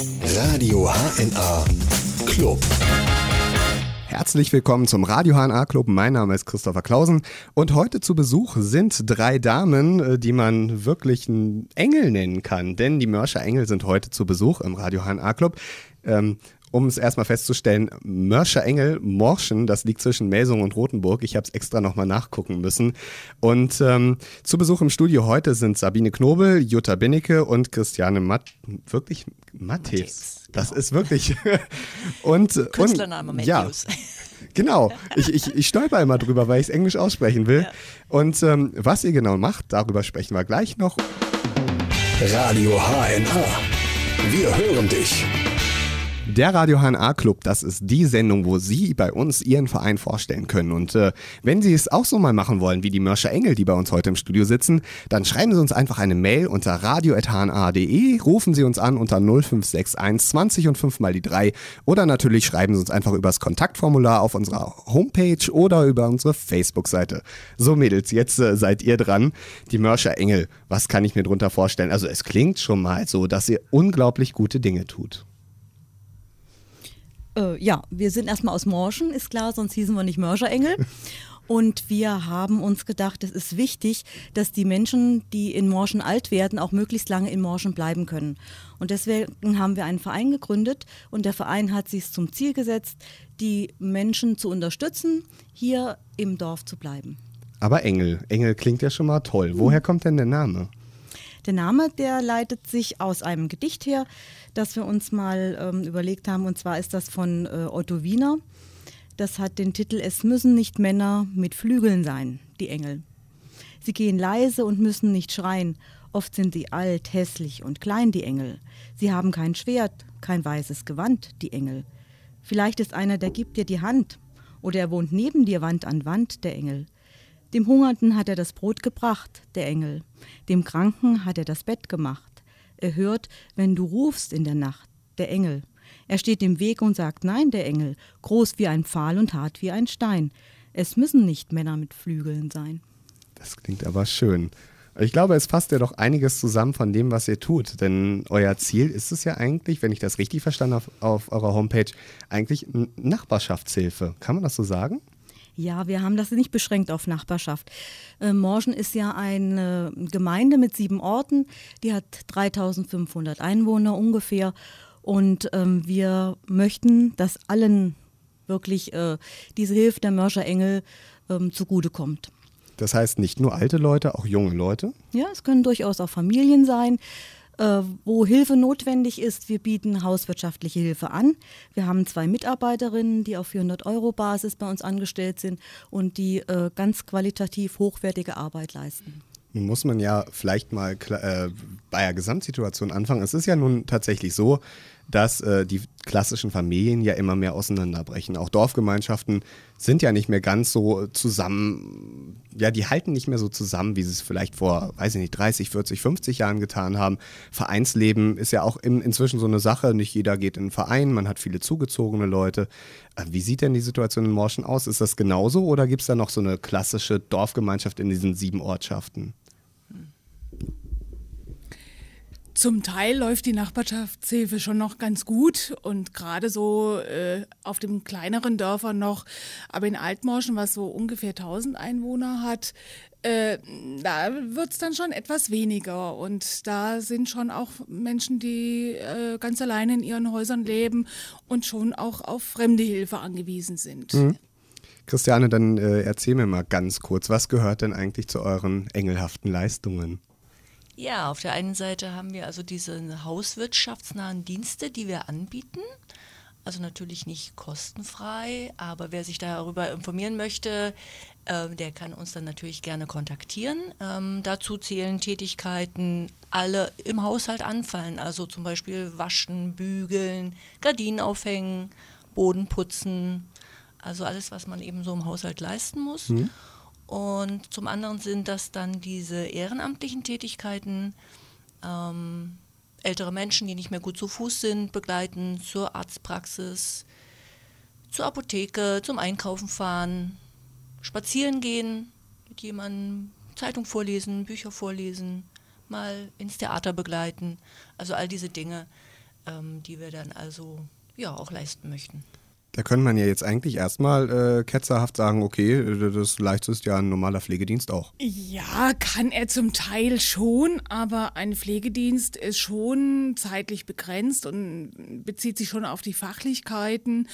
Radio HNA Club. Herzlich willkommen zum Radio HNA Club. Mein Name ist Christopher Clausen und heute zu Besuch sind drei Damen, äh, die man wirklich einen Engel nennen kann, denn die Mörscher Engel sind heute zu Besuch im Radio HNA Club. Ähm, um es erstmal festzustellen, Mörscher Engel, Morschen, das liegt zwischen Melsung und Rothenburg. Ich habe es extra nochmal nachgucken müssen. Und ähm, zu Besuch im Studio heute sind Sabine Knobel, Jutta Binnecke und Christiane Matt. Wirklich? Matthäus. Das genau. ist wirklich. und, Künstlername und, Matthews. Ja. Genau, ich, ich, ich stolper immer drüber, weil ich es Englisch aussprechen will. Ja. Und ähm, was ihr genau macht, darüber sprechen wir gleich noch. Radio HNA. Wir hören dich. Der Radio HNA Club, das ist die Sendung, wo Sie bei uns Ihren Verein vorstellen können. Und äh, wenn Sie es auch so mal machen wollen, wie die Mörscher Engel, die bei uns heute im Studio sitzen, dann schreiben Sie uns einfach eine Mail unter radio.hna.de, rufen Sie uns an unter 0561 20 und 5 mal die 3 oder natürlich schreiben Sie uns einfach übers Kontaktformular auf unserer Homepage oder über unsere Facebook-Seite. So Mädels, jetzt äh, seid ihr dran. Die Mörscher Engel, was kann ich mir drunter vorstellen? Also es klingt schon mal so, dass ihr unglaublich gute Dinge tut. Äh, ja, wir sind erstmal aus Morschen, ist klar, sonst hießen wir nicht Mörscherengel. Und wir haben uns gedacht, es ist wichtig, dass die Menschen, die in Morschen alt werden, auch möglichst lange in Morschen bleiben können. Und deswegen haben wir einen Verein gegründet und der Verein hat sich zum Ziel gesetzt, die Menschen zu unterstützen, hier im Dorf zu bleiben. Aber Engel, Engel klingt ja schon mal toll. Woher kommt denn der Name? Der Name, der leitet sich aus einem Gedicht her, das wir uns mal ähm, überlegt haben. Und zwar ist das von äh, Otto Wiener. Das hat den Titel Es müssen nicht Männer mit Flügeln sein, die Engel. Sie gehen leise und müssen nicht schreien. Oft sind sie alt, hässlich und klein, die Engel. Sie haben kein Schwert, kein weißes Gewand, die Engel. Vielleicht ist einer, der gibt dir die Hand. Oder er wohnt neben dir Wand an Wand, der Engel. Dem Hungernden hat er das Brot gebracht, der Engel. Dem Kranken hat er das Bett gemacht. Er hört, wenn du rufst in der Nacht, der Engel. Er steht im Weg und sagt Nein, der Engel, groß wie ein Pfahl und hart wie ein Stein. Es müssen nicht Männer mit Flügeln sein. Das klingt aber schön. Ich glaube, es fasst ja doch einiges zusammen von dem, was ihr tut. Denn euer Ziel ist es ja eigentlich, wenn ich das richtig verstanden habe auf eurer Homepage, eigentlich Nachbarschaftshilfe. Kann man das so sagen? Ja, wir haben das nicht beschränkt auf Nachbarschaft. Äh, Morschen ist ja eine Gemeinde mit sieben Orten. Die hat 3500 Einwohner ungefähr. Und ähm, wir möchten, dass allen wirklich äh, diese Hilfe der Mörscher Engel ähm, zugutekommt. Das heißt nicht nur alte Leute, auch junge Leute? Ja, es können durchaus auch Familien sein wo Hilfe notwendig ist. Wir bieten hauswirtschaftliche Hilfe an. Wir haben zwei Mitarbeiterinnen, die auf 400 Euro Basis bei uns angestellt sind und die äh, ganz qualitativ hochwertige Arbeit leisten. Nun muss man ja vielleicht mal äh, bei der Gesamtsituation anfangen. Es ist ja nun tatsächlich so, dass äh, die klassischen Familien ja immer mehr auseinanderbrechen. Auch Dorfgemeinschaften sind ja nicht mehr ganz so zusammen, ja, die halten nicht mehr so zusammen, wie sie es vielleicht vor, weiß ich nicht, 30, 40, 50 Jahren getan haben. Vereinsleben ist ja auch in, inzwischen so eine Sache. Nicht jeder geht in einen Verein, man hat viele zugezogene Leute. Äh, wie sieht denn die Situation in Morschen aus? Ist das genauso oder gibt es da noch so eine klassische Dorfgemeinschaft in diesen sieben Ortschaften? Zum Teil läuft die Nachbarschaftshilfe schon noch ganz gut und gerade so äh, auf den kleineren Dörfern noch. Aber in Altmorschen, was so ungefähr 1000 Einwohner hat, äh, da wird es dann schon etwas weniger. Und da sind schon auch Menschen, die äh, ganz alleine in ihren Häusern leben und schon auch auf fremde Hilfe angewiesen sind. Mhm. Christiane, dann äh, erzähl mir mal ganz kurz, was gehört denn eigentlich zu euren engelhaften Leistungen? Ja, auf der einen Seite haben wir also diese hauswirtschaftsnahen Dienste, die wir anbieten. Also natürlich nicht kostenfrei, aber wer sich darüber informieren möchte, äh, der kann uns dann natürlich gerne kontaktieren. Ähm, dazu zählen Tätigkeiten, alle im Haushalt anfallen, also zum Beispiel waschen, bügeln, Gardinen aufhängen, Boden putzen, also alles, was man eben so im Haushalt leisten muss. Mhm. Und zum anderen sind das dann diese ehrenamtlichen Tätigkeiten, ähm, ältere Menschen, die nicht mehr gut zu Fuß sind, begleiten zur Arztpraxis, zur Apotheke, zum Einkaufen fahren, spazieren gehen, mit jemandem Zeitung vorlesen, Bücher vorlesen, mal ins Theater begleiten. Also all diese Dinge ähm, die wir dann also ja auch leisten möchten. Da könnte man ja jetzt eigentlich erstmal äh, ketzerhaft sagen, okay, das leistet ja ein normaler Pflegedienst auch. Ja, kann er zum Teil schon, aber ein Pflegedienst ist schon zeitlich begrenzt und bezieht sich schon auf die Fachlichkeiten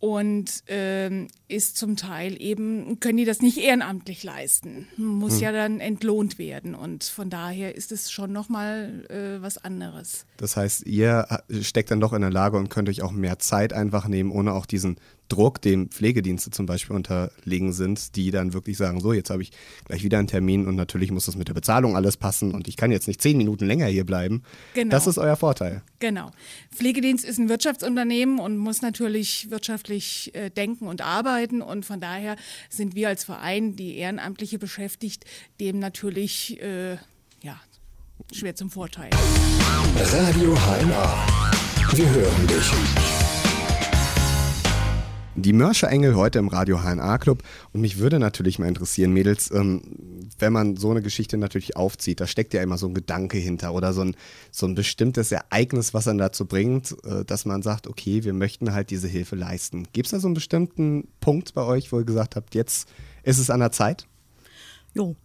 und ähm, ist zum Teil eben, können die das nicht ehrenamtlich leisten. Muss hm. ja dann entlohnt werden und von daher ist es schon nochmal äh, was anderes. Das heißt, ihr steckt dann doch in der Lage und könnt euch auch mehr Zeit einfach nehmen, ohne auch diesen Druck, dem Pflegedienste zum Beispiel unterlegen sind, die dann wirklich sagen, so, jetzt habe ich gleich wieder einen Termin und natürlich muss das mit der Bezahlung alles passen und ich kann jetzt nicht zehn Minuten länger hier bleiben. Genau. Das ist euer Vorteil. Genau. Pflegedienst ist ein Wirtschaftsunternehmen und muss natürlich wirtschaftlich äh, denken und arbeiten und von daher sind wir als Verein, die Ehrenamtliche beschäftigt, dem natürlich äh, ja, schwer zum Vorteil. Radio HNA. Wir hören dich. Die Mörscher-Engel heute im Radio HNA Club. Und mich würde natürlich mal interessieren, Mädels, ähm, wenn man so eine Geschichte natürlich aufzieht, da steckt ja immer so ein Gedanke hinter oder so ein, so ein bestimmtes Ereignis, was dann dazu bringt, äh, dass man sagt, okay, wir möchten halt diese Hilfe leisten. Gibt es da so einen bestimmten Punkt bei euch, wo ihr gesagt habt, jetzt ist es an der Zeit? Jo,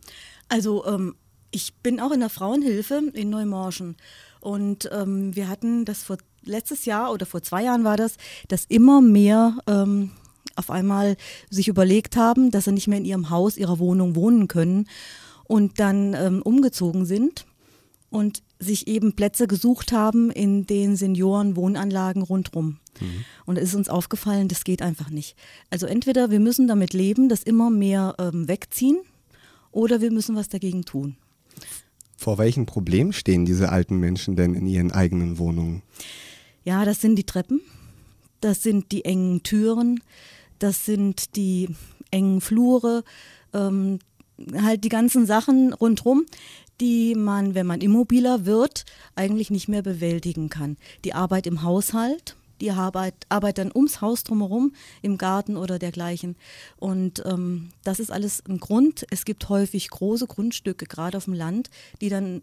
also ähm, ich bin auch in der Frauenhilfe in Neumorschen. Und ähm, wir hatten das vor letztes Jahr oder vor zwei Jahren war das, dass immer mehr ähm, auf einmal sich überlegt haben, dass sie nicht mehr in ihrem Haus, ihrer Wohnung wohnen können und dann ähm, umgezogen sind und sich eben Plätze gesucht haben in den Seniorenwohnanlagen rundherum. Mhm. Und es ist uns aufgefallen, das geht einfach nicht. Also entweder wir müssen damit leben, dass immer mehr ähm, wegziehen, oder wir müssen was dagegen tun. Vor welchen Problemen stehen diese alten Menschen denn in ihren eigenen Wohnungen? Ja, das sind die Treppen, das sind die engen Türen, das sind die engen Flure, ähm, halt die ganzen Sachen rundherum, die man, wenn man immobiler wird, eigentlich nicht mehr bewältigen kann. Die Arbeit im Haushalt, die Arbeit, Arbeit dann ums Haus drumherum, im Garten oder dergleichen. Und ähm, das ist alles ein Grund. Es gibt häufig große Grundstücke, gerade auf dem Land, die dann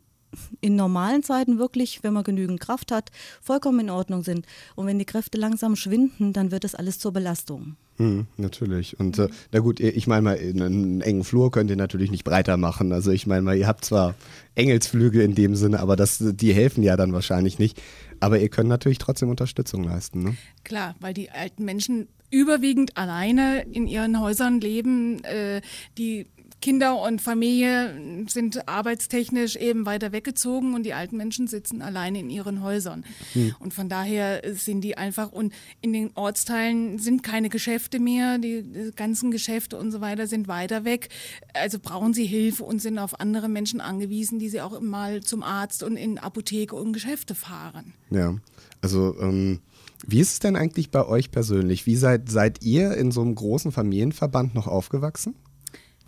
in normalen Zeiten wirklich, wenn man genügend Kraft hat, vollkommen in Ordnung sind. Und wenn die Kräfte langsam schwinden, dann wird das alles zur Belastung. Hm, natürlich. Und äh, na gut, ich meine mal, einen engen Flur könnt ihr natürlich nicht breiter machen. Also ich meine mal, ihr habt zwar Engelsflügel in dem Sinne, aber das, die helfen ja dann wahrscheinlich nicht. Aber ihr könnt natürlich trotzdem Unterstützung leisten. Ne? Klar, weil die alten Menschen überwiegend alleine in ihren Häusern leben. Äh, die Kinder und Familie sind arbeitstechnisch eben weiter weggezogen und die alten Menschen sitzen alleine in ihren Häusern. Hm. Und von daher sind die einfach, und in den Ortsteilen sind keine Geschäfte mehr, die, die ganzen Geschäfte und so weiter sind weiter weg. Also brauchen sie Hilfe und sind auf andere Menschen angewiesen, die sie auch mal zum Arzt und in Apotheke und Geschäfte fahren. Ja, also ähm wie ist es denn eigentlich bei euch persönlich? Wie seid, seid ihr in so einem großen Familienverband noch aufgewachsen?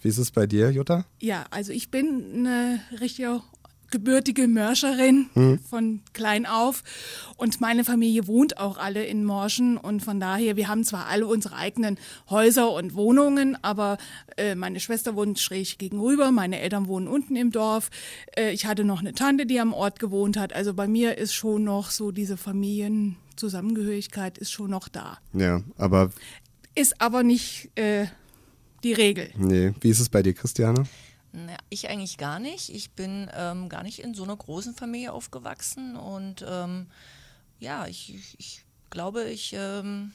Wie ist es bei dir, Jutta? Ja, also ich bin eine richtige gebürtige Mörscherin hm. von klein auf und meine Familie wohnt auch alle in Morschen und von daher, wir haben zwar alle unsere eigenen Häuser und Wohnungen, aber äh, meine Schwester wohnt schräg gegenüber, meine Eltern wohnen unten im Dorf, äh, ich hatte noch eine Tante, die am Ort gewohnt hat, also bei mir ist schon noch so diese Familienzusammengehörigkeit ist schon noch da. Ja, aber... Ist aber nicht... Äh, die Regel. Nee. Wie ist es bei dir, Christiane? Na, ich eigentlich gar nicht. Ich bin ähm, gar nicht in so einer großen Familie aufgewachsen und ähm, ja, ich, ich, ich, glaube, ich ähm,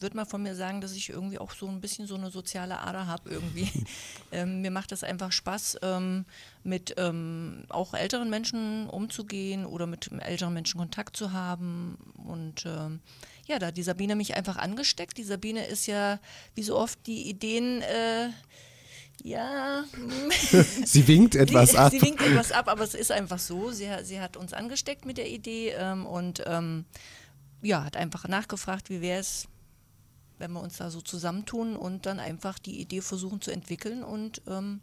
würde mal von mir sagen, dass ich irgendwie auch so ein bisschen so eine soziale Ader habe irgendwie. ähm, mir macht das einfach Spaß, ähm, mit ähm, auch älteren Menschen umzugehen oder mit älteren Menschen Kontakt zu haben und ähm, ja, da hat die Sabine mich einfach angesteckt. Die Sabine ist ja, wie so oft, die Ideen. Äh, ja. sie winkt etwas ab. Sie winkt etwas ab, aber es ist einfach so. Sie, sie hat uns angesteckt mit der Idee ähm, und ähm, ja, hat einfach nachgefragt, wie wäre es, wenn wir uns da so zusammentun und dann einfach die Idee versuchen zu entwickeln. Und ähm,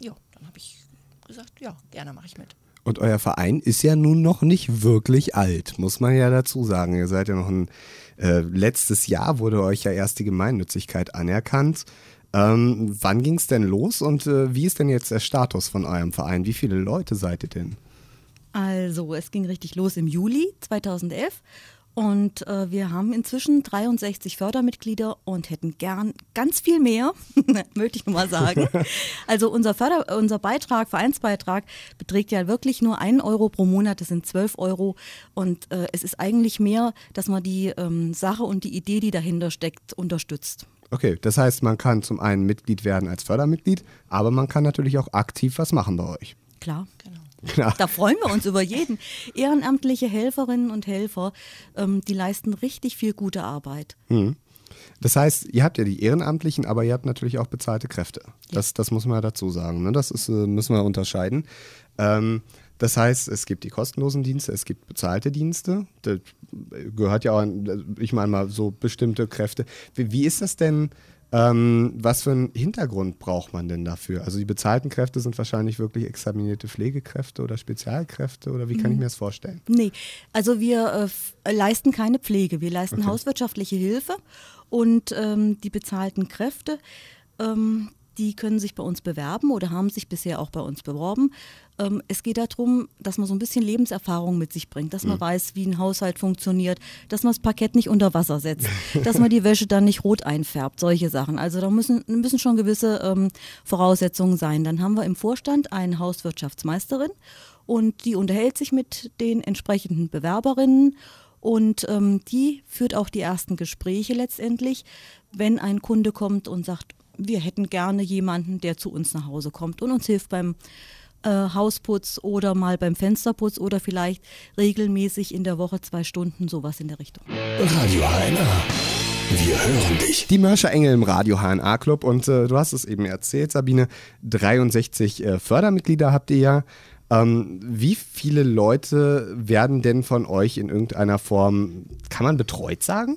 ja, dann habe ich gesagt, ja, gerne mache ich mit. Und euer Verein ist ja nun noch nicht wirklich alt, muss man ja dazu sagen. Ihr seid ja noch ein, äh, letztes Jahr wurde euch ja erst die Gemeinnützigkeit anerkannt. Ähm, wann ging es denn los und äh, wie ist denn jetzt der Status von eurem Verein? Wie viele Leute seid ihr denn? Also, es ging richtig los im Juli 2011 und äh, wir haben inzwischen 63 Fördermitglieder und hätten gern ganz viel mehr, möchte ich nur mal sagen. Also unser, Förder unser Beitrag, Vereinsbeitrag, beträgt ja wirklich nur einen Euro pro Monat, das sind 12 Euro. Und äh, es ist eigentlich mehr, dass man die ähm, Sache und die Idee, die dahinter steckt, unterstützt. Okay, das heißt, man kann zum einen Mitglied werden als Fördermitglied, aber man kann natürlich auch aktiv was machen bei euch. Klar. Genau. Klar. Da freuen wir uns über jeden. Ehrenamtliche Helferinnen und Helfer, ähm, die leisten richtig viel gute Arbeit. Das heißt, ihr habt ja die Ehrenamtlichen, aber ihr habt natürlich auch bezahlte Kräfte. Das, das muss man dazu sagen. Ne? Das ist, äh, müssen wir unterscheiden. Ähm, das heißt, es gibt die kostenlosen Dienste, es gibt bezahlte Dienste. Das gehört ja auch, an, ich meine mal, so bestimmte Kräfte. Wie, wie ist das denn? Ähm, was für einen Hintergrund braucht man denn dafür? Also die bezahlten Kräfte sind wahrscheinlich wirklich examinierte Pflegekräfte oder Spezialkräfte oder wie kann ich mir das vorstellen? Nee, also wir äh, f- leisten keine Pflege, wir leisten Okay. hauswirtschaftliche Hilfe und ähm, die bezahlten Kräfte, ähm, die können sich bei uns bewerben oder haben sich bisher auch bei uns beworben. Ähm, es geht darum, dass man so ein bisschen Lebenserfahrung mit sich bringt, dass man weiß, wie ein Haushalt funktioniert, dass man das Parkett nicht unter Wasser setzt, dass man die Wäsche dann nicht rot einfärbt, solche Sachen. Also da müssen, müssen schon gewisse ähm, Voraussetzungen sein. Dann haben wir im Vorstand eine Hauswirtschaftsmeisterin und die unterhält sich mit den entsprechenden Bewerberinnen und ähm, die führt auch die ersten Gespräche letztendlich, wenn ein Kunde kommt und sagt, wir hätten gerne jemanden, der zu uns nach Hause kommt und uns hilft beim äh, Hausputz oder mal beim Fensterputz oder vielleicht regelmäßig in der Woche zwei Stunden, sowas in der Richtung. Radio HNA. Wir hören dich. Die Mörscher Engel im Radio HNA Club und äh, du hast es eben erzählt, Sabine, 63 äh, Fördermitglieder habt ihr ja. Ähm, wie viele Leute werden denn von euch in irgendeiner Form, kann man betreut sagen?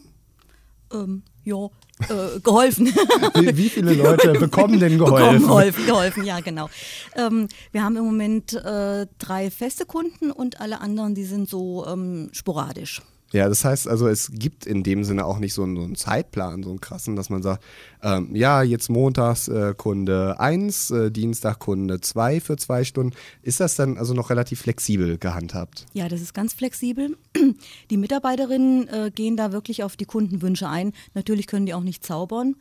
Ähm, ja, äh, geholfen. Wie, wie viele Leute bekommen denn geholfen? Bekommen, geholfen, geholfen, ja genau. Ähm, wir haben im Moment äh, drei feste Kunden und alle anderen, die sind so ähm, sporadisch. Ja, das heißt also, es gibt in dem Sinne auch nicht so einen, so einen Zeitplan, so einen krassen, dass man sagt, ähm, ja, jetzt montags äh, Kunde 1, äh, Dienstag Kunde 2 für zwei Stunden. Ist das dann also noch relativ flexibel gehandhabt? Ja, das ist ganz flexibel. Die Mitarbeiterinnen äh, gehen da wirklich auf die Kundenwünsche ein. Natürlich können die auch nicht zaubern,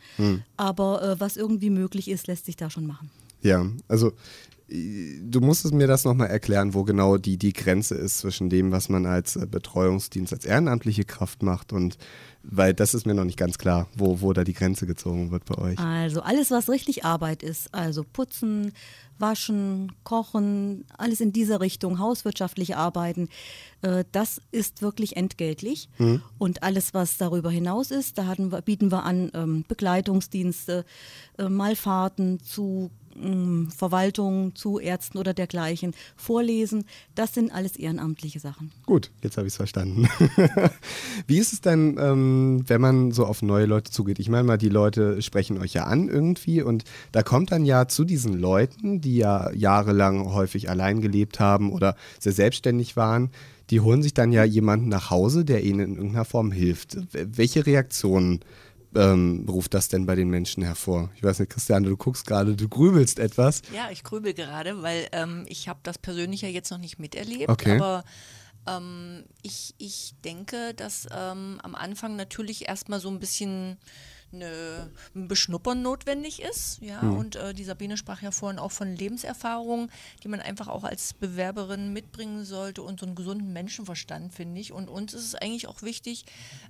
aber äh, was irgendwie möglich ist, lässt sich da schon machen. Ja, also du musstest mir das nochmal erklären, wo genau die, die Grenze ist zwischen dem, was man als äh, Betreuungsdienst, als ehrenamtliche Kraft macht und weil das ist mir noch nicht ganz klar, wo, wo da die Grenze gezogen wird bei euch. Also alles, was richtig Arbeit ist, also putzen, waschen, kochen, alles in dieser Richtung, hauswirtschaftliche Arbeiten, äh, das ist wirklich entgeltlich. Und alles, was darüber hinaus ist, da wir, bieten wir an ähm, Begleitungsdienste, äh, Malfahrten zu Verwaltung, zu Ärzten oder dergleichen, Vorlesen, das sind alles ehrenamtliche Sachen. Gut, jetzt habe ich es verstanden. Wie ist es denn, ähm, wenn man so auf neue Leute zugeht? Ich meine mal, die Leute sprechen euch ja an irgendwie und da kommt dann ja zu diesen Leuten, die ja jahrelang häufig allein gelebt haben oder sehr selbstständig waren, die holen sich dann ja jemanden nach Hause, der ihnen in irgendeiner Form hilft. Welche Reaktionen ähm, ruft das denn bei den Menschen hervor? Ich weiß nicht, Christiane, du guckst gerade, du grübelst etwas. Ja, ich grübel gerade, weil ähm, ich habe das persönlich ja jetzt noch nicht miterlebt. Okay. Aber ähm, ich, ich denke, dass ähm, am Anfang natürlich erstmal so ein bisschen eine, ein Beschnuppern notwendig ist. Ja, und äh, die Sabine sprach ja vorhin auch von Lebenserfahrungen, die man einfach auch als Bewerberin mitbringen sollte und so einen gesunden Menschenverstand, finde ich. Und uns ist es eigentlich auch wichtig,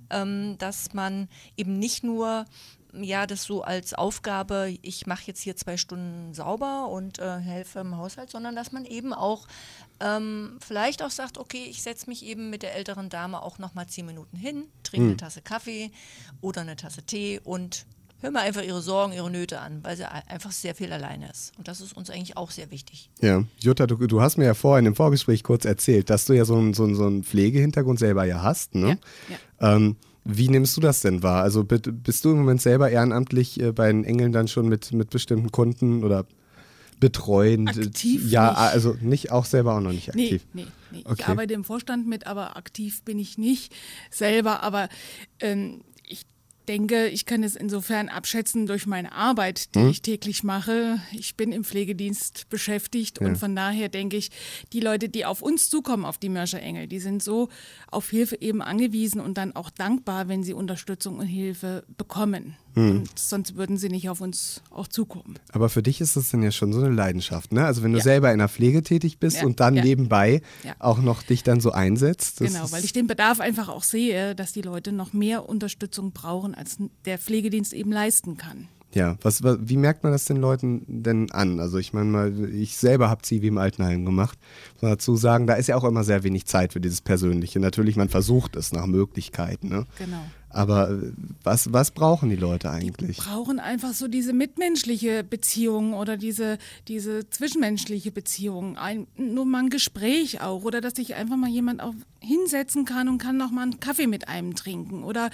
ähm, dass man eben nicht nur ja, das so als Aufgabe, ich mache jetzt hier zwei Stunden sauber und äh, helfe im Haushalt, sondern dass man eben auch ähm, vielleicht auch sagt, okay, ich setze mich eben mit der älteren Dame auch nochmal zehn Minuten hin, trinke eine Tasse Kaffee oder eine Tasse Tee und höre mir einfach ihre Sorgen, ihre Nöte an, weil sie einfach sehr viel alleine ist. Und das ist uns eigentlich auch sehr wichtig. Ja, Jutta, du, du hast mir ja vorhin im Vorgespräch kurz erzählt, dass du ja so einen so so einen Pflegehintergrund selber ja hast. Ne? Ähm, wie nimmst du das denn wahr? Also bi- bist du im Moment selber ehrenamtlich äh, bei den Engeln dann schon mit, mit bestimmten Kunden oder betreuen? Aktiv Ja, nicht. also nicht auch selber auch noch nicht Nee, aktiv. nee, nee. Okay. Ich arbeite im Vorstand mit, aber aktiv bin ich nicht selber. Aber ähm, ich denke, ich kann es insofern abschätzen durch meine Arbeit, die Hm? ich täglich mache. Ich bin im Pflegedienst beschäftigt und von daher denke ich, die Leute, die auf uns zukommen, auf die Mörser Engel, die sind so auf Hilfe eben angewiesen und dann auch dankbar, wenn sie Unterstützung und Hilfe bekommen. Hm. Und sonst würden sie nicht auf uns auch zukommen. Aber für dich ist das dann ja schon so eine Leidenschaft, ne? Also wenn du Ja. selber in der Pflege tätig bist Ja, und dann ja. nebenbei Ja. auch noch dich dann so einsetzt. Genau, weil ich den Bedarf einfach auch sehe, dass die Leute noch mehr Unterstützung brauchen, als der Pflegedienst eben leisten kann. Ja, was, was, wie merkt man das den Leuten denn an? Also ich meine mal, ich selber habe Zivi im Altenheim gemacht. Muss man dazu sagen, da ist ja auch immer sehr wenig Zeit für dieses Persönliche. Natürlich, man versucht es nach Möglichkeiten. Ne? Genau. Aber äh, was, was brauchen die Leute eigentlich? brauchen einfach so diese mitmenschliche Beziehung oder diese, diese zwischenmenschliche Beziehung. Ein, nur mal ein Gespräch auch oder dass sich einfach mal jemand auch hinsetzen kann und kann noch mal einen Kaffee mit einem trinken. Oder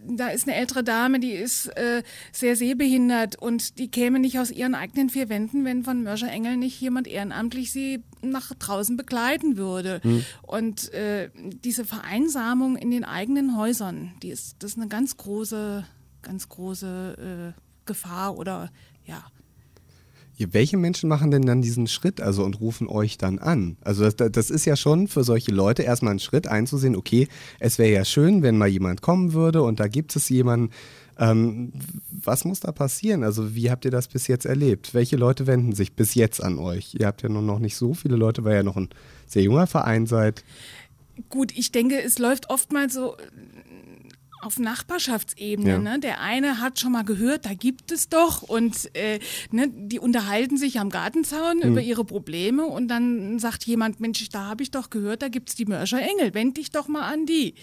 da ist eine ältere Dame, die ist äh, sehr sehbehindert und die käme nicht aus ihren eigenen vier Wänden, wenn von Mörser Engel nicht jemand ehrenamtlich sie nach draußen begleiten würde. Und äh, diese Vereinsamung in den eigenen Häusern, die ist, das ist eine ganz große, ganz große äh, Gefahr oder ja. Ja, Welche Menschen machen denn dann diesen Schritt also und rufen euch dann an? Also das, das ist ja schon für solche Leute erstmal ein Schritt einzusehen, okay, es wäre ja schön, wenn mal jemand kommen würde und da gibt es jemanden. Ähm, was muss da passieren? Also wie habt ihr das bis jetzt erlebt? Welche Leute wenden sich bis jetzt an euch? Ihr habt ja nur noch nicht so viele Leute, weil ihr ja noch ein sehr junger Verein seid. Gut, ich denke, es läuft oftmals so auf Nachbarschaftsebene. Ja. Ne? Der eine hat schon mal gehört, da gibt es doch und äh, ne, die unterhalten sich am Gartenzaun über ihre Probleme und dann sagt jemand, Mensch, da habe ich doch gehört, da gibt es die Mörser Engel, wend dich doch mal an die.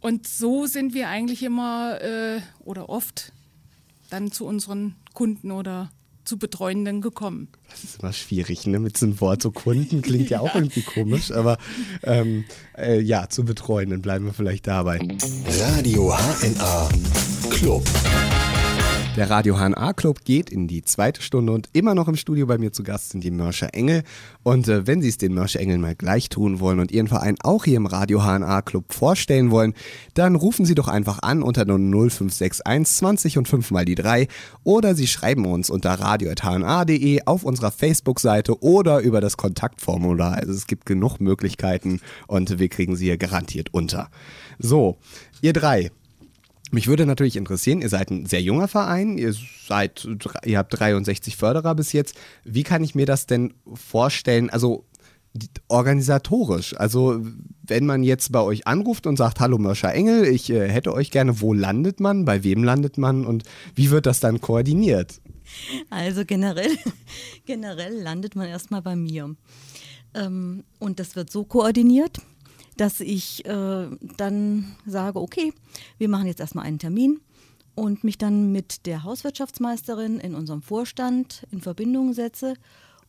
Und so sind wir eigentlich immer äh, oder oft dann zu unseren Kunden oder zu Betreuenden gekommen. Das ist immer schwierig, ne? Mit so einem Wort so Kunden klingt ja auch irgendwie komisch, aber ähm, äh, ja, zu Betreuenden bleiben wir vielleicht dabei. Radio HNA Club. Der Radio HNA Club geht in die zweite Stunde und immer noch im Studio bei mir zu Gast sind die Mörscher Engel. Und äh, wenn Sie es den Mörscher Engeln mal gleich tun wollen und Ihren Verein auch hier im Radio HNA Club vorstellen wollen, dann rufen Sie doch einfach an unter der 0561 20 und 5 mal die 3 oder Sie schreiben uns unter radio.hna.de auf unserer Facebook-Seite oder über das Kontaktformular. Also es gibt genug Möglichkeiten und wir kriegen Sie hier garantiert unter. So, ihr drei. Mich würde natürlich interessieren, ihr seid ein sehr junger Verein, ihr seid, ihr habt 63 Förderer bis jetzt. Wie kann ich mir das denn vorstellen? Also organisatorisch. Also wenn man jetzt bei euch anruft und sagt, hallo Mörscher Engel, ich äh, hätte euch gerne, wo landet man, bei wem landet man und wie wird das dann koordiniert? Also generell, generell landet man erstmal bei mir. Ähm, und das wird so koordiniert, dass ich äh, dann sage, okay, wir machen jetzt erstmal einen Termin und mich dann mit der Hauswirtschaftsmeisterin in unserem Vorstand in Verbindung setze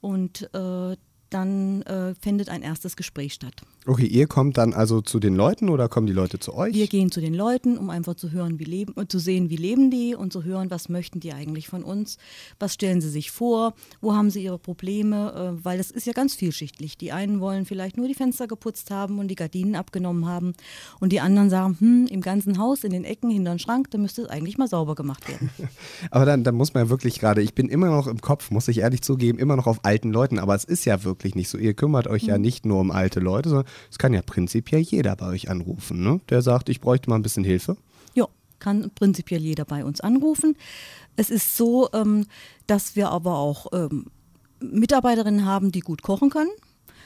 und äh, dann äh, findet ein erstes Gespräch statt. Okay, ihr kommt dann also zu den Leuten oder kommen die Leute zu euch? Wir gehen zu den Leuten, um einfach zu hören, wie leben, und zu sehen, wie leben die und zu hören, was möchten die eigentlich von uns, was stellen sie sich vor, wo haben sie ihre Probleme, äh, weil das ist ja ganz vielschichtlich. Die einen wollen vielleicht nur die Fenster geputzt haben und die Gardinen abgenommen haben und die anderen sagen, hm, im ganzen Haus, in den Ecken, hinter den Schrank, da müsste es eigentlich mal sauber gemacht werden. Aber dann, dann muss man ja wirklich gerade, ich bin immer noch im Kopf, muss ich ehrlich zugeben, immer noch auf alten Leuten, aber es ist ja wirklich nicht so. Ihr kümmert euch ja nicht nur um alte Leute, sondern es kann ja prinzipiell jeder bei euch anrufen, ne? Der sagt, ich bräuchte mal ein bisschen Hilfe. Ja, kann prinzipiell jeder bei uns anrufen. Es ist so, ähm, dass wir aber auch ähm, Mitarbeiterinnen haben, die gut kochen können.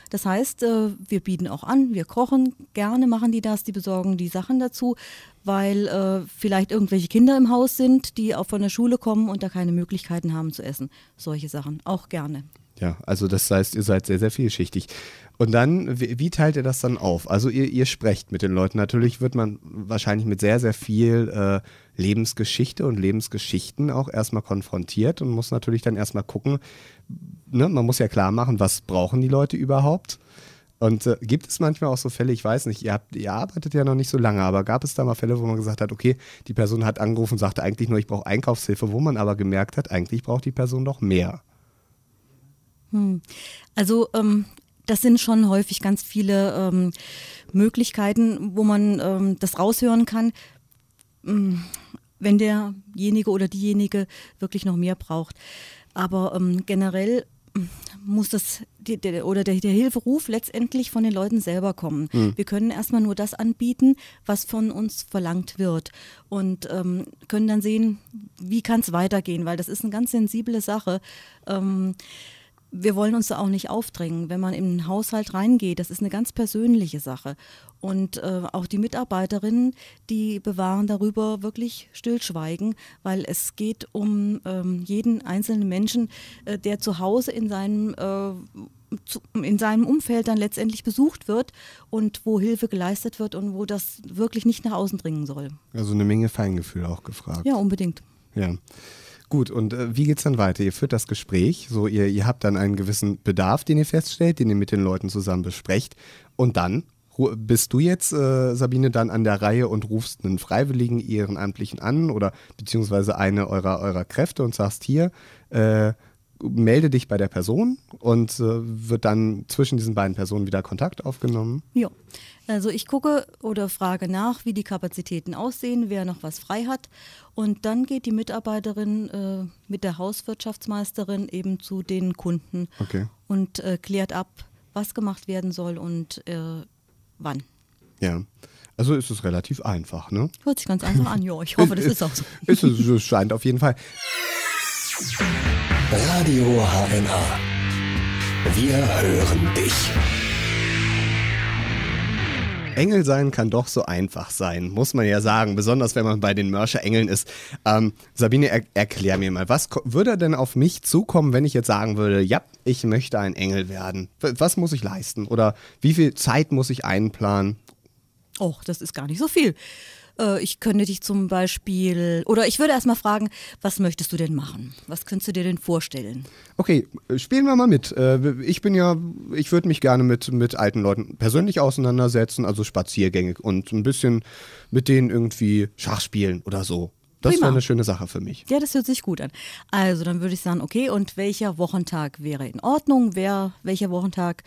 Das heißt, äh, wir bieten auch an, wir kochen, gerne machen die das, die besorgen die Sachen dazu, weil äh, vielleicht irgendwelche Kinder im Haus sind, die auch von der Schule kommen und da keine Möglichkeiten haben zu essen. Solche Sachen, auch gerne. Ja, also das heißt, ihr seid sehr, sehr vielschichtig. Und dann, wie, wie teilt ihr das dann auf? Also ihr, ihr sprecht mit den Leuten. Natürlich wird man wahrscheinlich mit sehr, sehr viel äh, Lebensgeschichte und Lebensgeschichten auch erstmal konfrontiert und muss natürlich dann erstmal gucken, ne, man muss ja klar machen, was brauchen die Leute überhaupt? Und äh, gibt es manchmal auch so Fälle, ich weiß nicht, ihr, habt, ihr arbeitet ja noch nicht so lange, aber gab es da mal Fälle, wo man gesagt hat, okay, die Person hat angerufen und sagte eigentlich nur, ich brauche Einkaufshilfe, wo man aber gemerkt hat, eigentlich braucht die Person noch mehr. Also ähm, das sind schon häufig ganz viele ähm, Möglichkeiten, wo man ähm, das raushören kann. Mm, wenn derjenige oder diejenige wirklich noch mehr braucht. Aber ähm, generell muss das die, der, oder der, der, Hilferuf letztendlich von den Leuten selber kommen. Mhm. Wir können erstmal nur das anbieten, was von uns verlangt wird und ähm, können dann sehen, wie kann es weitergehen, weil das ist eine ganz sensible Sache. Ähm, wir wollen uns da auch nicht aufdrängen. Wenn man in den Haushalt reingeht, das ist eine ganz persönliche Sache. Und äh, auch die Mitarbeiterinnen, die bewahren darüber wirklich Stillschweigen, weil es geht um ähm, jeden einzelnen Menschen, äh, der zu Hause in seinem äh, zu, in seinem Umfeld dann letztendlich besucht wird und wo Hilfe geleistet wird und wo das wirklich nicht nach außen dringen soll. Also eine Menge Feingefühl auch gefragt. Ja, unbedingt. Ja. Gut, und äh, wie es dann weiter? Ihr führt das Gespräch, so ihr, ihr habt dann einen gewissen Bedarf, den ihr feststellt, den ihr mit den Leuten zusammen besprecht. Und dann bist du jetzt, äh, Sabine, dann an der Reihe und rufst einen Freiwilligen Ehrenamtlichen an oder beziehungsweise eine eurer, eurer Kräfte und sagst hier, äh, melde dich bei der Person und äh, wird dann zwischen diesen beiden Personen wieder Kontakt aufgenommen? Ja, also ich gucke oder frage nach, wie die Kapazitäten aussehen, wer noch was frei hat. Und dann geht die Mitarbeiterin äh, mit der Hauswirtschaftsmeisterin eben zu den Kunden okay. und äh, klärt ab, was gemacht werden soll und äh, wann. Ja. Also ist es relativ einfach, ne? Hört sich ganz einfach an, ja. Ich hoffe, das ist auch so. ist es, es scheint auf jeden Fall. Radio HNA. Wir hören dich. Engel sein kann doch so einfach sein, muss man ja sagen, besonders wenn man bei den Mörscher Engeln ist. Ähm, Sabine, er erklär mir mal, was würde denn auf mich zukommen, wenn ich jetzt sagen würde, ja, ich möchte ein Engel werden? Was muss ich leisten? Oder wie viel Zeit muss ich einplanen? Oh, das ist gar nicht so viel. Äh, ich könnte dich zum Beispiel, oder ich würde erstmal fragen, was möchtest du denn machen? Was könntest du dir denn vorstellen? Okay, spielen wir mal mit. Äh, ich bin ja, ich würde mich gerne mit, mit alten Leuten persönlich auseinandersetzen, also Spaziergänge und ein bisschen mit denen irgendwie Schach spielen oder so. Das wäre eine schöne Sache für mich. Ja, das hört sich gut an. Also, dann würde ich sagen, okay, und welcher Wochentag wäre in Ordnung? Wer, welcher Wochentag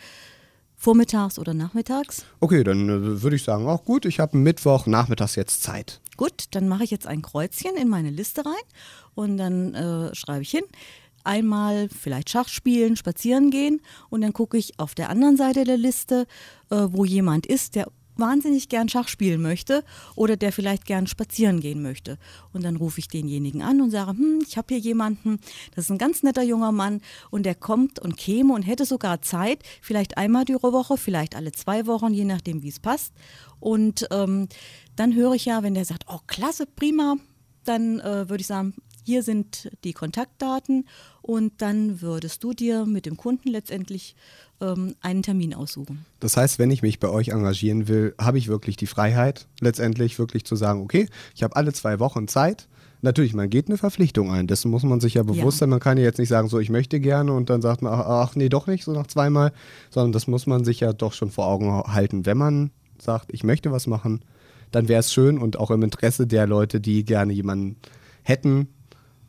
Vormittags oder nachmittags? Okay, dann äh, würde ich sagen, auch gut, ich habe Mittwoch nachmittags jetzt Zeit. Gut, dann mache ich jetzt ein Kreuzchen in meine Liste rein und dann äh, schreibe ich hin. Einmal vielleicht Schach spielen, spazieren gehen und dann gucke ich auf der anderen Seite der Liste, äh, wo jemand ist, der wahnsinnig gern Schach spielen möchte oder der vielleicht gern spazieren gehen möchte. Und dann rufe ich denjenigen an und sage, hm, ich habe hier jemanden, das ist ein ganz netter junger Mann und der kommt und käme und hätte sogar Zeit, vielleicht einmal die Woche, vielleicht alle zwei Wochen, je nachdem, wie es passt. Und ähm, dann höre ich ja, wenn der sagt, oh klasse, prima, dann äh, würde ich sagen, hier sind die Kontaktdaten und dann würdest du dir mit dem Kunden letztendlich ähm, einen Termin aussuchen. Das heißt, wenn ich mich bei euch engagieren will, habe ich wirklich die Freiheit, letztendlich wirklich zu sagen, okay, ich habe alle zwei Wochen Zeit. Natürlich, man geht eine Verpflichtung ein. Dessen muss man sich ja bewusst sein. Man kann ja jetzt nicht sagen, so ich möchte gerne und dann sagt man, ach, ach nee, doch nicht, so nach zweimal, sondern das muss man sich ja doch schon vor Augen halten. Wenn man sagt, ich möchte was machen, dann wäre es schön und auch im Interesse der Leute, die gerne jemanden hätten,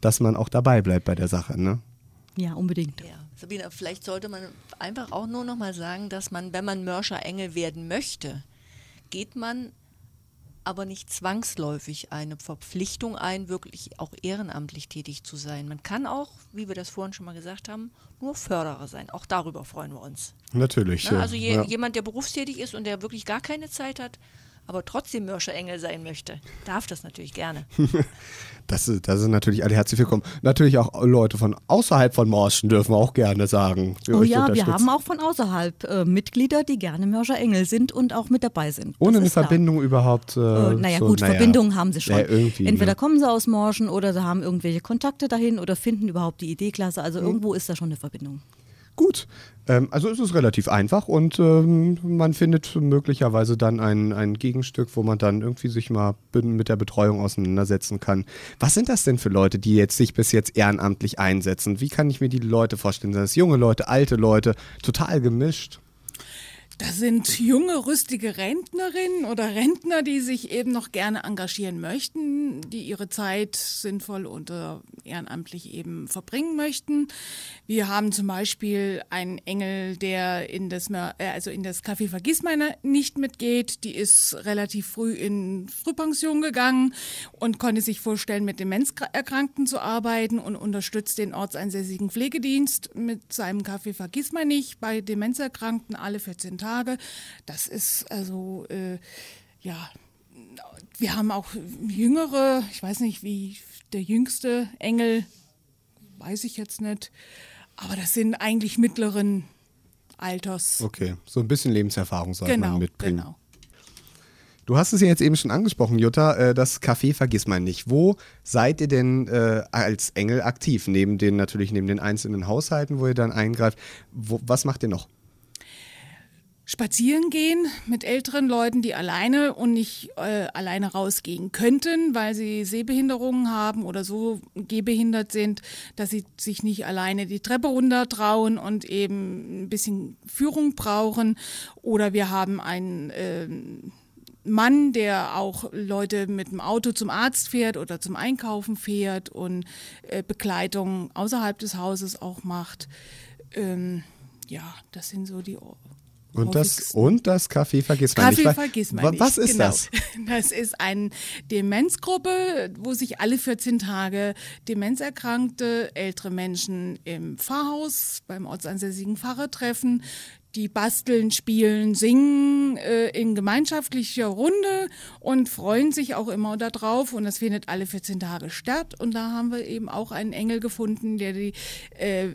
dass man auch dabei bleibt bei der Sache. Ne? Ja, unbedingt. Ja. Sabine, vielleicht sollte man einfach auch nur noch mal sagen, dass man, wenn man Mörscher Engel werden möchte, geht man aber nicht zwangsläufig eine Verpflichtung ein, wirklich auch ehrenamtlich tätig zu sein. Man kann auch, wie wir das vorhin schon mal gesagt haben, nur Förderer sein. Auch darüber freuen wir uns. Natürlich. Na, also je, ja. jemand, der berufstätig ist und der wirklich gar keine Zeit hat, aber trotzdem Mörscher Engel sein möchte, darf das natürlich gerne. das, ist, das sind natürlich alle herzlich willkommen. Natürlich auch Leute von außerhalb von Morschen dürfen auch gerne sagen. Oh ja, wir haben auch von außerhalb äh, Mitglieder, die gerne Mörscher Engel sind und auch mit dabei sind. Ohne eine Verbindung klar. überhaupt. Äh, äh, naja, so, gut, naja. Verbindungen haben sie schon. Ja, Entweder ne? kommen sie aus Morschen oder sie haben irgendwelche Kontakte dahin oder finden überhaupt die Idee klasse. Also mhm. irgendwo ist da schon eine Verbindung. Gut, ähm, also ist es relativ einfach und ähm, man findet möglicherweise dann ein, ein Gegenstück, wo man dann irgendwie sich mal mit der Betreuung auseinandersetzen kann. Was sind das denn für Leute, die jetzt sich bis jetzt ehrenamtlich einsetzen? Wie kann ich mir die Leute vorstellen? Sind das junge Leute, alte Leute, total gemischt? Das sind junge, rüstige Rentnerinnen oder Rentner, die sich eben noch gerne engagieren möchten, die ihre Zeit sinnvoll und ehrenamtlich eben verbringen möchten. Wir haben zum Beispiel einen Engel, der in das, äh, also in das Café Vergissmeiner nicht mitgeht. Die ist relativ früh in Frühpension gegangen und konnte sich vorstellen, mit Demenzerkrankten zu arbeiten und unterstützt den ortseinsässigen Pflegedienst mit seinem Café Vergissmeinnicht bei Demenzerkrankten alle 14 Tage. Tage. Das ist also, äh, ja, wir haben auch jüngere, ich weiß nicht, wie der jüngste Engel, weiß ich jetzt nicht, aber das sind eigentlich mittleren Alters. Okay, so ein bisschen Lebenserfahrung sollte genau, man mitbringen. Genau. Du hast es ja jetzt eben schon angesprochen, Jutta, äh, das Café vergisst man nicht. Wo seid ihr denn äh, als Engel aktiv? Neben den natürlich neben den einzelnen Haushalten, wo ihr dann eingreift. Wo, was macht ihr noch? Spazieren gehen mit älteren Leuten, die alleine und nicht äh, alleine rausgehen könnten, weil sie Sehbehinderungen haben oder so gehbehindert sind, dass sie sich nicht alleine die Treppe runter trauen und eben ein bisschen Führung brauchen. Oder wir haben einen äh, Mann, der auch Leute mit dem Auto zum Arzt fährt oder zum Einkaufen fährt und äh, Begleitung außerhalb des Hauses auch macht. Ähm, ja, das sind so die und das, und das Café vergisst man Kaffee nicht. vergisst man nicht. Was ist genau. das? Das ist eine Demenzgruppe, wo sich alle 14 Tage demenzerkrankte ältere Menschen im Pfarrhaus beim ortsansässigen Pfarrer treffen. Die basteln, spielen, singen äh, in gemeinschaftlicher Runde und freuen sich auch immer darauf. Und das findet alle 14 Tage statt. Und da haben wir eben auch einen Engel gefunden, der die äh,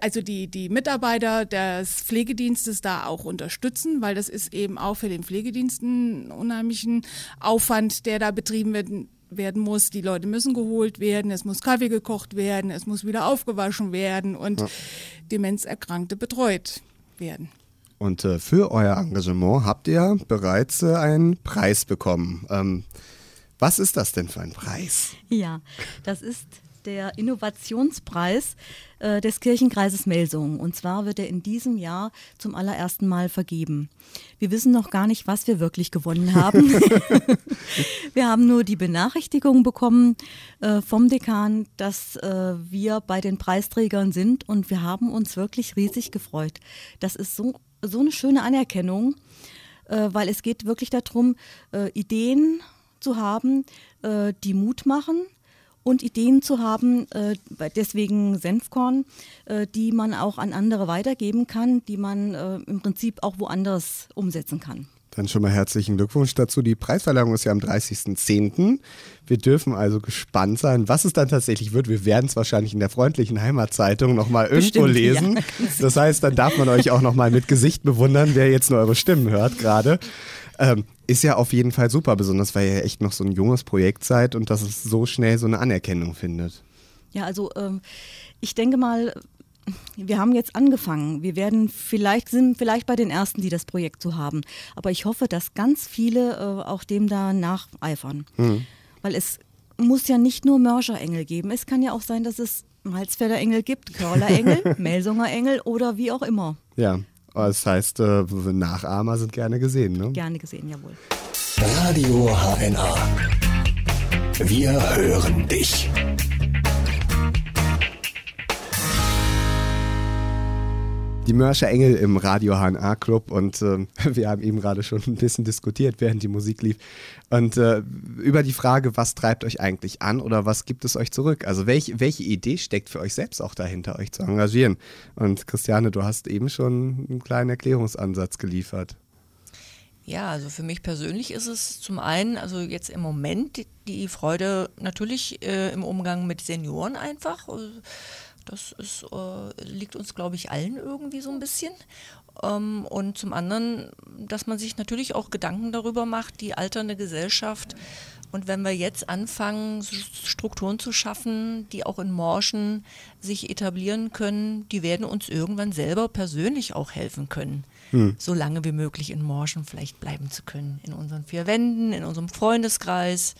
also die, die Mitarbeiter des Pflegedienstes da auch unterstützen, weil das ist eben auch für den Pflegedienst ein unheimlichen Aufwand, der da betrieben wird, werden muss. Die Leute müssen geholt werden, es muss Kaffee gekocht werden, es muss wieder aufgewaschen werden und ja. Demenzerkrankte betreut werden. Und äh, für euer Engagement habt ihr bereits äh, einen Preis bekommen. Ähm, was ist das denn für ein Preis? Ja, das ist der Innovationspreis äh, des Kirchenkreises Melsungen. Und zwar wird er in diesem Jahr zum allerersten Mal vergeben. Wir wissen noch gar nicht, was wir wirklich gewonnen haben. wir haben nur die Benachrichtigung bekommen äh, vom Dekan, dass äh, wir bei den Preisträgern sind und wir haben uns wirklich riesig gefreut. Das ist so, so eine schöne Anerkennung, äh, weil es geht wirklich darum, äh, Ideen zu haben, äh, die Mut machen, und Ideen zu haben, äh, deswegen Senfkorn, äh, die man auch an andere weitergeben kann, die man äh, im Prinzip auch woanders umsetzen kann. Dann schon mal herzlichen Glückwunsch dazu. Die Preisverleihung ist ja am 30.10. Wir dürfen also gespannt sein, was es dann tatsächlich wird. Wir werden es wahrscheinlich in der freundlichen Heimatzeitung nochmal irgendwo Bestimmt, lesen. Ja. Das heißt, dann darf man euch auch nochmal mit Gesicht bewundern, wer jetzt nur eure Stimmen hört gerade. Ähm, ist ja auf jeden Fall super, besonders weil ihr echt noch so ein junges Projekt seid und dass es so schnell so eine Anerkennung findet. Ja, also ähm, ich denke mal, wir haben jetzt angefangen. Wir werden vielleicht, sind vielleicht bei den Ersten, die das Projekt so haben. Aber ich hoffe, dass ganz viele äh, auch dem da nacheifern. Mhm. Weil es muss ja nicht nur Mörserengel geben. Es kann ja auch sein, dass es Malzfelder Engel gibt, Körlerengel, Melsunger Engel oder wie auch immer. Ja, das heißt, äh, Nachahmer sind gerne gesehen, ne? Gerne gesehen, jawohl. Radio HNA. Wir hören dich. Die Mörscher Engel im Radio HNA Club und äh, wir haben eben gerade schon ein bisschen diskutiert, während die Musik lief. Und äh, über die Frage, was treibt euch eigentlich an oder was gibt es euch zurück? Also welch, welche Idee steckt für euch selbst auch dahinter, euch zu engagieren? Und Christiane, du hast eben schon einen kleinen Erklärungsansatz geliefert. Ja, also für mich persönlich ist es zum einen, also jetzt im Moment die, Freude natürlich äh, im Umgang mit Senioren einfach. Also das ist, äh, liegt uns, glaube ich, allen irgendwie so ein bisschen. Ähm, und zum anderen, dass man sich natürlich auch Gedanken darüber macht, die alternde Gesellschaft. Und wenn wir jetzt anfangen, Strukturen zu schaffen, die auch in Morschen sich etablieren können, die werden uns irgendwann selber persönlich auch helfen können, hm. so lange wie möglich in Morschen vielleicht bleiben zu können. In unseren vier Wänden, in unserem Freundeskreis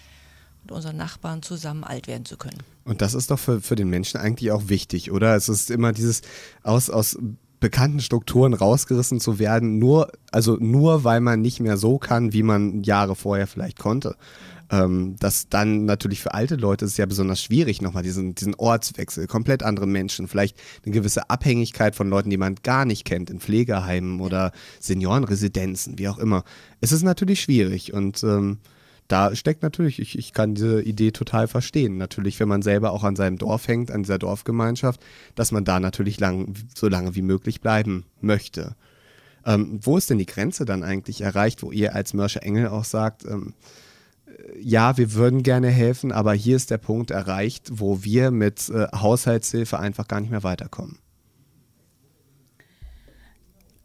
mit unseren Nachbarn zusammen alt werden zu können. Und das ist doch für, für den Menschen eigentlich auch wichtig, oder? Es ist immer dieses aus, aus bekannten Strukturen rausgerissen zu werden, nur, also nur weil man nicht mehr so kann, wie man Jahre vorher vielleicht konnte. Ähm, das dann natürlich für alte Leute ist ja besonders schwierig, nochmal diesen, diesen Ortswechsel, komplett andere Menschen, vielleicht eine gewisse Abhängigkeit von Leuten, die man gar nicht kennt, in Pflegeheimen oder Seniorenresidenzen, wie auch immer. Es ist natürlich schwierig und ähm, da steckt natürlich, ich, ich kann diese Idee total verstehen. Natürlich, wenn man selber auch an seinem Dorf hängt, an dieser Dorfgemeinschaft, dass man da natürlich lang, so lange wie möglich bleiben möchte. Ähm, wo ist denn die Grenze dann eigentlich erreicht, wo ihr als Mörscher Engel auch sagt, ähm, äh, ja, wir würden gerne helfen, aber hier ist der Punkt erreicht, wo wir mit äh, Haushaltshilfe einfach gar nicht mehr weiterkommen?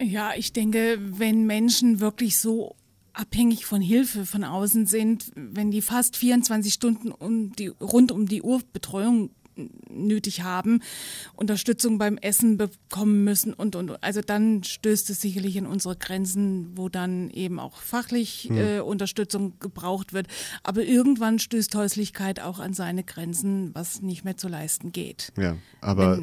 Ja, ich denke, wenn Menschen wirklich so abhängig von Hilfe von außen sind, wenn die fast 24 Stunden um die, rund um die Uhr Betreuung nötig haben, Unterstützung beim Essen bekommen müssen und, und also dann stößt es sicherlich in unsere Grenzen, wo dann eben auch fachlich äh, Unterstützung gebraucht wird. Aber irgendwann stößt Häuslichkeit auch an seine Grenzen, was nicht mehr zu leisten geht. Ja, aber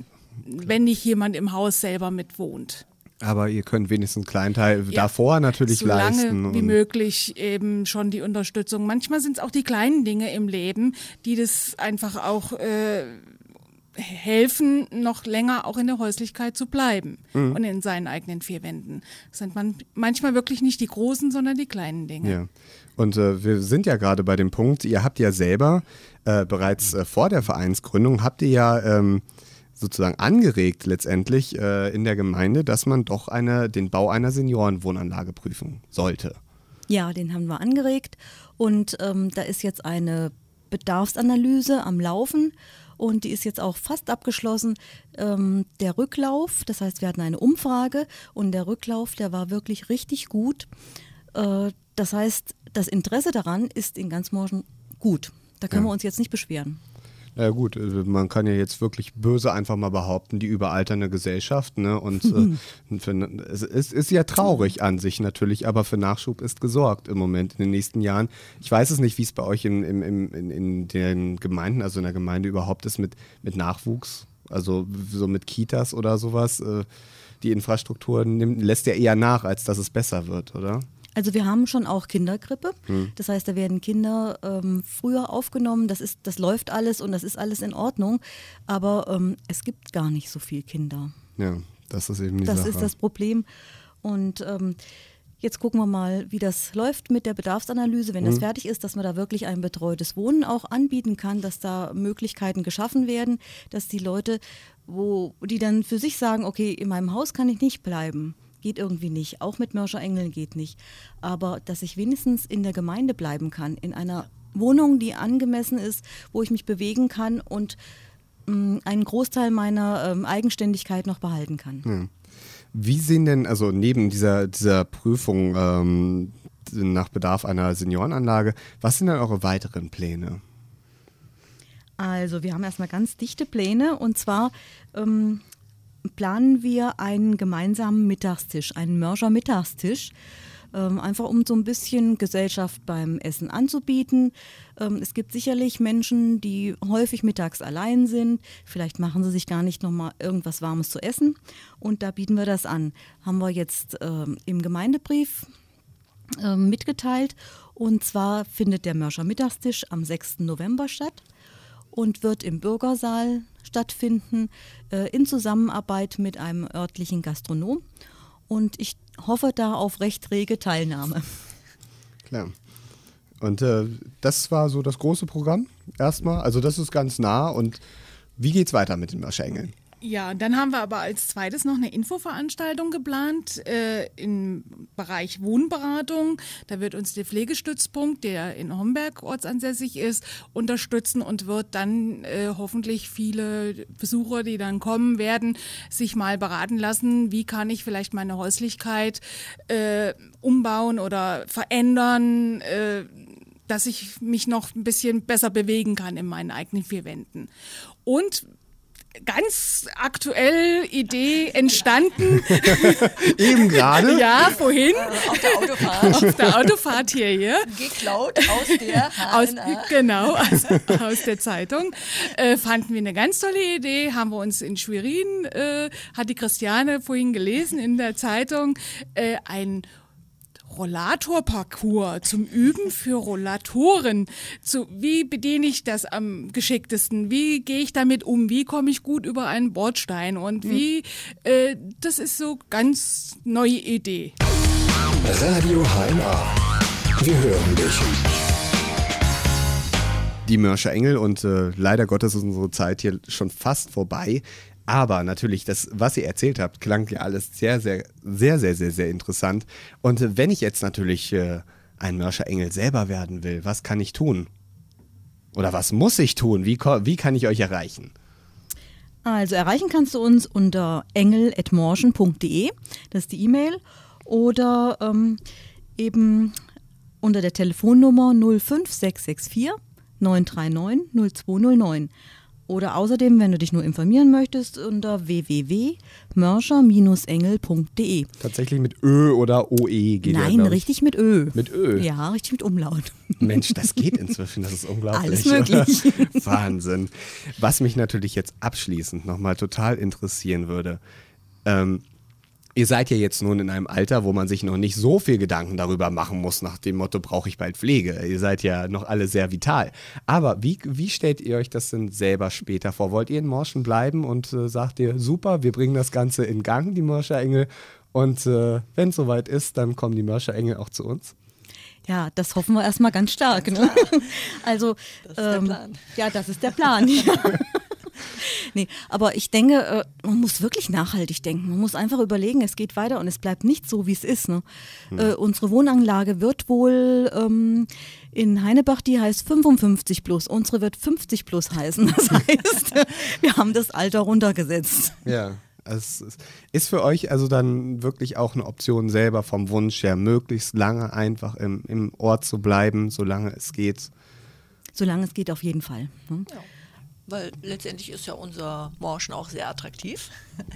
wenn, wenn nicht jemand im Haus selber mit wohnt. Aber ihr könnt wenigstens einen kleinen Teil ja, davor natürlich so leisten. Lange wie möglich eben schon die Unterstützung. Manchmal sind es auch die kleinen Dinge im Leben, die das einfach auch äh, helfen, noch länger auch in der Häuslichkeit zu bleiben mhm. und in seinen eigenen vier Wänden. Das sind man manchmal wirklich nicht die großen, sondern die kleinen Dinge. Ja. Und äh, wir sind ja gerade bei dem Punkt, ihr habt ja selber äh, bereits äh, vor der Vereinsgründung, habt ihr ja ähm, sozusagen angeregt letztendlich äh, in der Gemeinde, dass man doch eine, den Bau einer Seniorenwohnanlage prüfen sollte. Ja, den haben wir angeregt und ähm, da ist jetzt eine Bedarfsanalyse am Laufen und die ist jetzt auch fast abgeschlossen. Ähm, der Rücklauf, das heißt, wir hatten eine Umfrage und der Rücklauf, der war wirklich richtig gut. Äh, das heißt, das Interesse daran ist in ganz Morgen gut. Da können ja. wir uns jetzt nicht beschweren. Ja gut, äh, man kann ja jetzt wirklich böse einfach mal behaupten, die überalternde Gesellschaft. Ne? Und äh, für, es ist, ist, ja traurig an sich natürlich, aber für Nachschub ist gesorgt im Moment in den nächsten Jahren. Ich weiß es nicht, wie es bei euch in, in, in, in den Gemeinden, also in der Gemeinde überhaupt ist mit, mit Nachwuchs, also so mit Kitas oder sowas. Äh, die Infrastruktur nimmt, lässt ja eher nach, als dass es besser wird, oder? Also wir haben schon auch Kindergrippe. Hm. Das heißt, da werden Kinder ähm, früher aufgenommen. Das, ist, das läuft alles und das ist alles in Ordnung. Aber ähm, es gibt gar nicht so viele Kinder. Ja, das ist eben die Das Sache. ist das Problem. Und ähm, jetzt gucken wir mal, wie das läuft mit der Bedarfsanalyse, wenn hm. das fertig ist, dass man da wirklich ein betreutes Wohnen auch anbieten kann, dass da Möglichkeiten geschaffen werden, dass die Leute, wo die dann für sich sagen, okay, in meinem Haus kann ich nicht bleiben geht irgendwie nicht. Auch mit Mörscher Engeln geht nicht. Aber dass ich wenigstens in der Gemeinde bleiben kann, in einer Wohnung, die angemessen ist, wo ich mich bewegen kann und mh, mm, einen Großteil meiner ähm, Eigenständigkeit noch behalten kann. Ja. Wie sehen denn, also neben dieser, dieser Prüfung ähm, nach Bedarf einer Seniorenanlage, was sind denn eure weiteren Pläne? Also wir haben erstmal ganz dichte Pläne und zwar ähm, planen wir einen gemeinsamen Mittagstisch, einen Mörser Mittagstisch. Ähm, einfach um so ein bisschen Gesellschaft beim Essen anzubieten. Ähm, es gibt sicherlich Menschen, die häufig mittags allein sind. Vielleicht machen sie sich gar nicht nochmal irgendwas Warmes zu essen. Und da bieten wir das an. Haben wir jetzt ähm, im Gemeindebrief ähm, mitgeteilt. Und zwar findet der Mörscher Mittagstisch am 6. November statt und wird im Bürgersaal stattfinden äh, in Zusammenarbeit mit einem örtlichen Gastronom. Und ich hoffe da auf recht rege Teilnahme. Klar. Und äh, das war so das große Programm erstmal. Also das ist ganz nah. Und wie geht es weiter mit den Marschengeln? Ja, dann haben wir aber als zweites noch eine Infoveranstaltung geplant äh, im Bereich Wohnberatung. Da wird uns der Pflegestützpunkt, der in Homberg ortsansässig ist, unterstützen und wird dann äh, hoffentlich viele Besucher, die dann kommen werden, sich mal beraten lassen, wie kann ich vielleicht meine Häuslichkeit äh, umbauen oder verändern äh, dass ich mich noch ein bisschen besser bewegen kann in meinen eigenen vier Wänden. Und ganz aktuell Idee entstanden. Eben gerade? ja, vorhin. Auf der Autofahrt. Auf der Autofahrt hierher. Geklaut aus der Aus, HNA. genau, aus, aus der Zeitung. Äh, fanden wir eine ganz tolle Idee, haben wir uns in Schwerin, äh, hat die Christiane vorhin gelesen in der Zeitung, äh, ein Rollatorparcours zum Üben für Rollatoren. Zu, wie bediene ich das am geschicktesten? Wie gehe ich damit um? Wie komme ich gut über einen Bordstein? Und wie, äh, das ist so ganz neue Idee. Radio HNA. Wir hören dich. die Mörscher Engel und äh, leider Gottes ist unsere Zeit hier schon fast vorbei. Aber natürlich, das, was ihr erzählt habt, klang ja alles sehr, sehr, sehr, sehr, sehr, sehr interessant. Und wenn ich jetzt natürlich äh, ein Mörscher Engel selber werden will, was kann ich tun? Oder was muss ich tun? Wie, wie kann ich euch erreichen? Also erreichen kannst du uns unter engel.morschen.de, das ist die E-Mail, oder ähm, eben unter der Telefonnummer 05664 939 0209. Oder außerdem, wenn du dich nur informieren möchtest, unter www.mörscher-engel.de. Tatsächlich mit Ö oder OE geht ja, Nein, ich. richtig mit Ö. Mit Ö? Ja, richtig mit Umlaut. Mensch, das geht inzwischen, das ist unglaublich. Alles möglich. Wahnsinn. Was mich natürlich jetzt abschließend nochmal total interessieren würde, ähm, ihr seid ja jetzt nun in einem Alter, wo man sich noch nicht so viel Gedanken darüber machen muss, nach dem Motto, brauche ich bald Pflege. Ihr seid ja noch alle sehr vital. Aber wie, wie stellt ihr euch das denn selber später vor? Wollt ihr in Morschen bleiben und äh, sagt ihr, super, wir bringen das Ganze in Gang, die Morscher Engel, und äh, wenn es soweit ist, dann kommen die Morscher Engel auch zu uns? Ja, das hoffen wir erstmal ganz stark. Ne? Also, Das ist der Plan. Ja, das ist der Plan. ja. Nee, aber ich denke, äh, man muss wirklich nachhaltig denken. Man muss einfach überlegen, es geht weiter und es bleibt nicht so, wie es ist. Ne? Äh, unsere Wohnanlage wird wohl ähm, in Heinebach, die heißt 55 plus. Unsere wird 50 plus heißen. Das heißt, wir haben das Alter runtergesetzt. Ja. Es ist- für euch also dann wirklich auch eine Option selber vom Wunsch her, möglichst lange einfach im, im Ort zu bleiben, solange es geht. Solange es geht, auf jeden Fall. Ne? Weil letztendlich ist ja unser Morschen auch sehr attraktiv.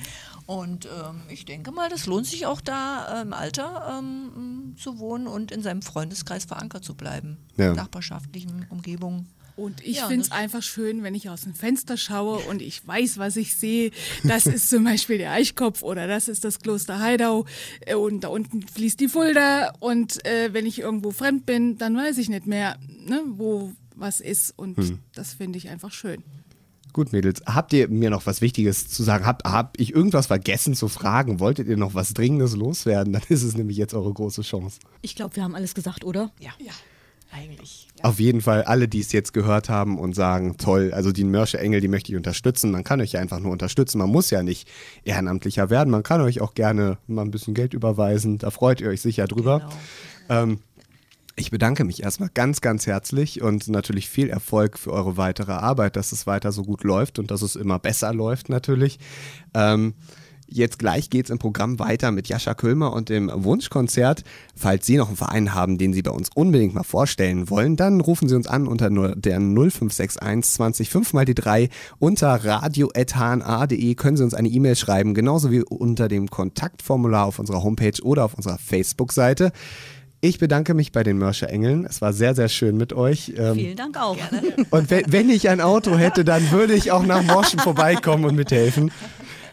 Und ähm, ich denke mal, das lohnt sich auch da äh, im Alter ähm, zu wohnen und in seinem Freundeskreis verankert zu bleiben. Ja. Nachbarschaftlichen Umgebungen. Und ich Ja, finde es das- einfach schön, wenn ich aus dem Fenster schaue und ich weiß, was ich sehe. Das ist zum Beispiel der Eichkopf oder das ist das Kloster Heidau äh, und da unten fließt die Fulda. Und äh, wenn ich irgendwo fremd bin, dann weiß ich nicht mehr, ne, wo was ist. Und das finde ich einfach schön. Gut, Mädels, habt ihr mir noch was Wichtiges zu sagen? Hab, hab ich irgendwas vergessen zu fragen? Wolltet ihr noch was Dringendes loswerden? Dann ist es nämlich jetzt eure große Chance. Ich glaube, wir haben alles gesagt, oder? Ja, eigentlich. Auf jeden Fall alle, die es jetzt gehört haben und sagen, toll, also die Mörsche Engel, die möchte ich unterstützen. Man kann euch ja einfach nur unterstützen. Man muss ja nicht ehrenamtlicher werden. Man kann euch auch gerne mal ein bisschen Geld überweisen. Da freut ihr euch sicher drüber. Genau. Ähm, ich bedanke mich erstmal ganz, ganz herzlich und natürlich viel Erfolg für eure weitere Arbeit, dass es weiter so gut läuft und dass es immer besser läuft natürlich. Ähm, Jetzt gleich geht's im Programm weiter mit Jascha Köhlmer und dem Wunschkonzert. Falls Sie noch einen Verein haben, den Sie bei uns unbedingt mal vorstellen wollen, dann rufen Sie uns an unter der 0561 20 5 mal die 3 unter radio.hna.de können Sie uns eine E-Mail schreiben, genauso wie unter dem Kontaktformular auf unserer Homepage oder auf unserer Facebook-Seite. Ich bedanke mich bei den Mörscher Engeln. Es war sehr, sehr schön mit euch. Ähm, Vielen Dank auch. und wenn, wenn ich ein Auto hätte, dann würde ich auch nach Morschen vorbeikommen und mithelfen.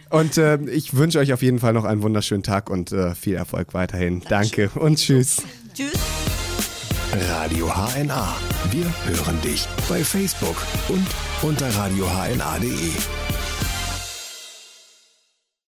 Und äh, ich wünsche euch auf jeden Fall noch einen wunderschönen Tag und äh, viel Erfolg weiterhin. Danke und tschüss. Tschüss. Radio HNA. Wir hören dich bei Facebook und unter radiohna.de.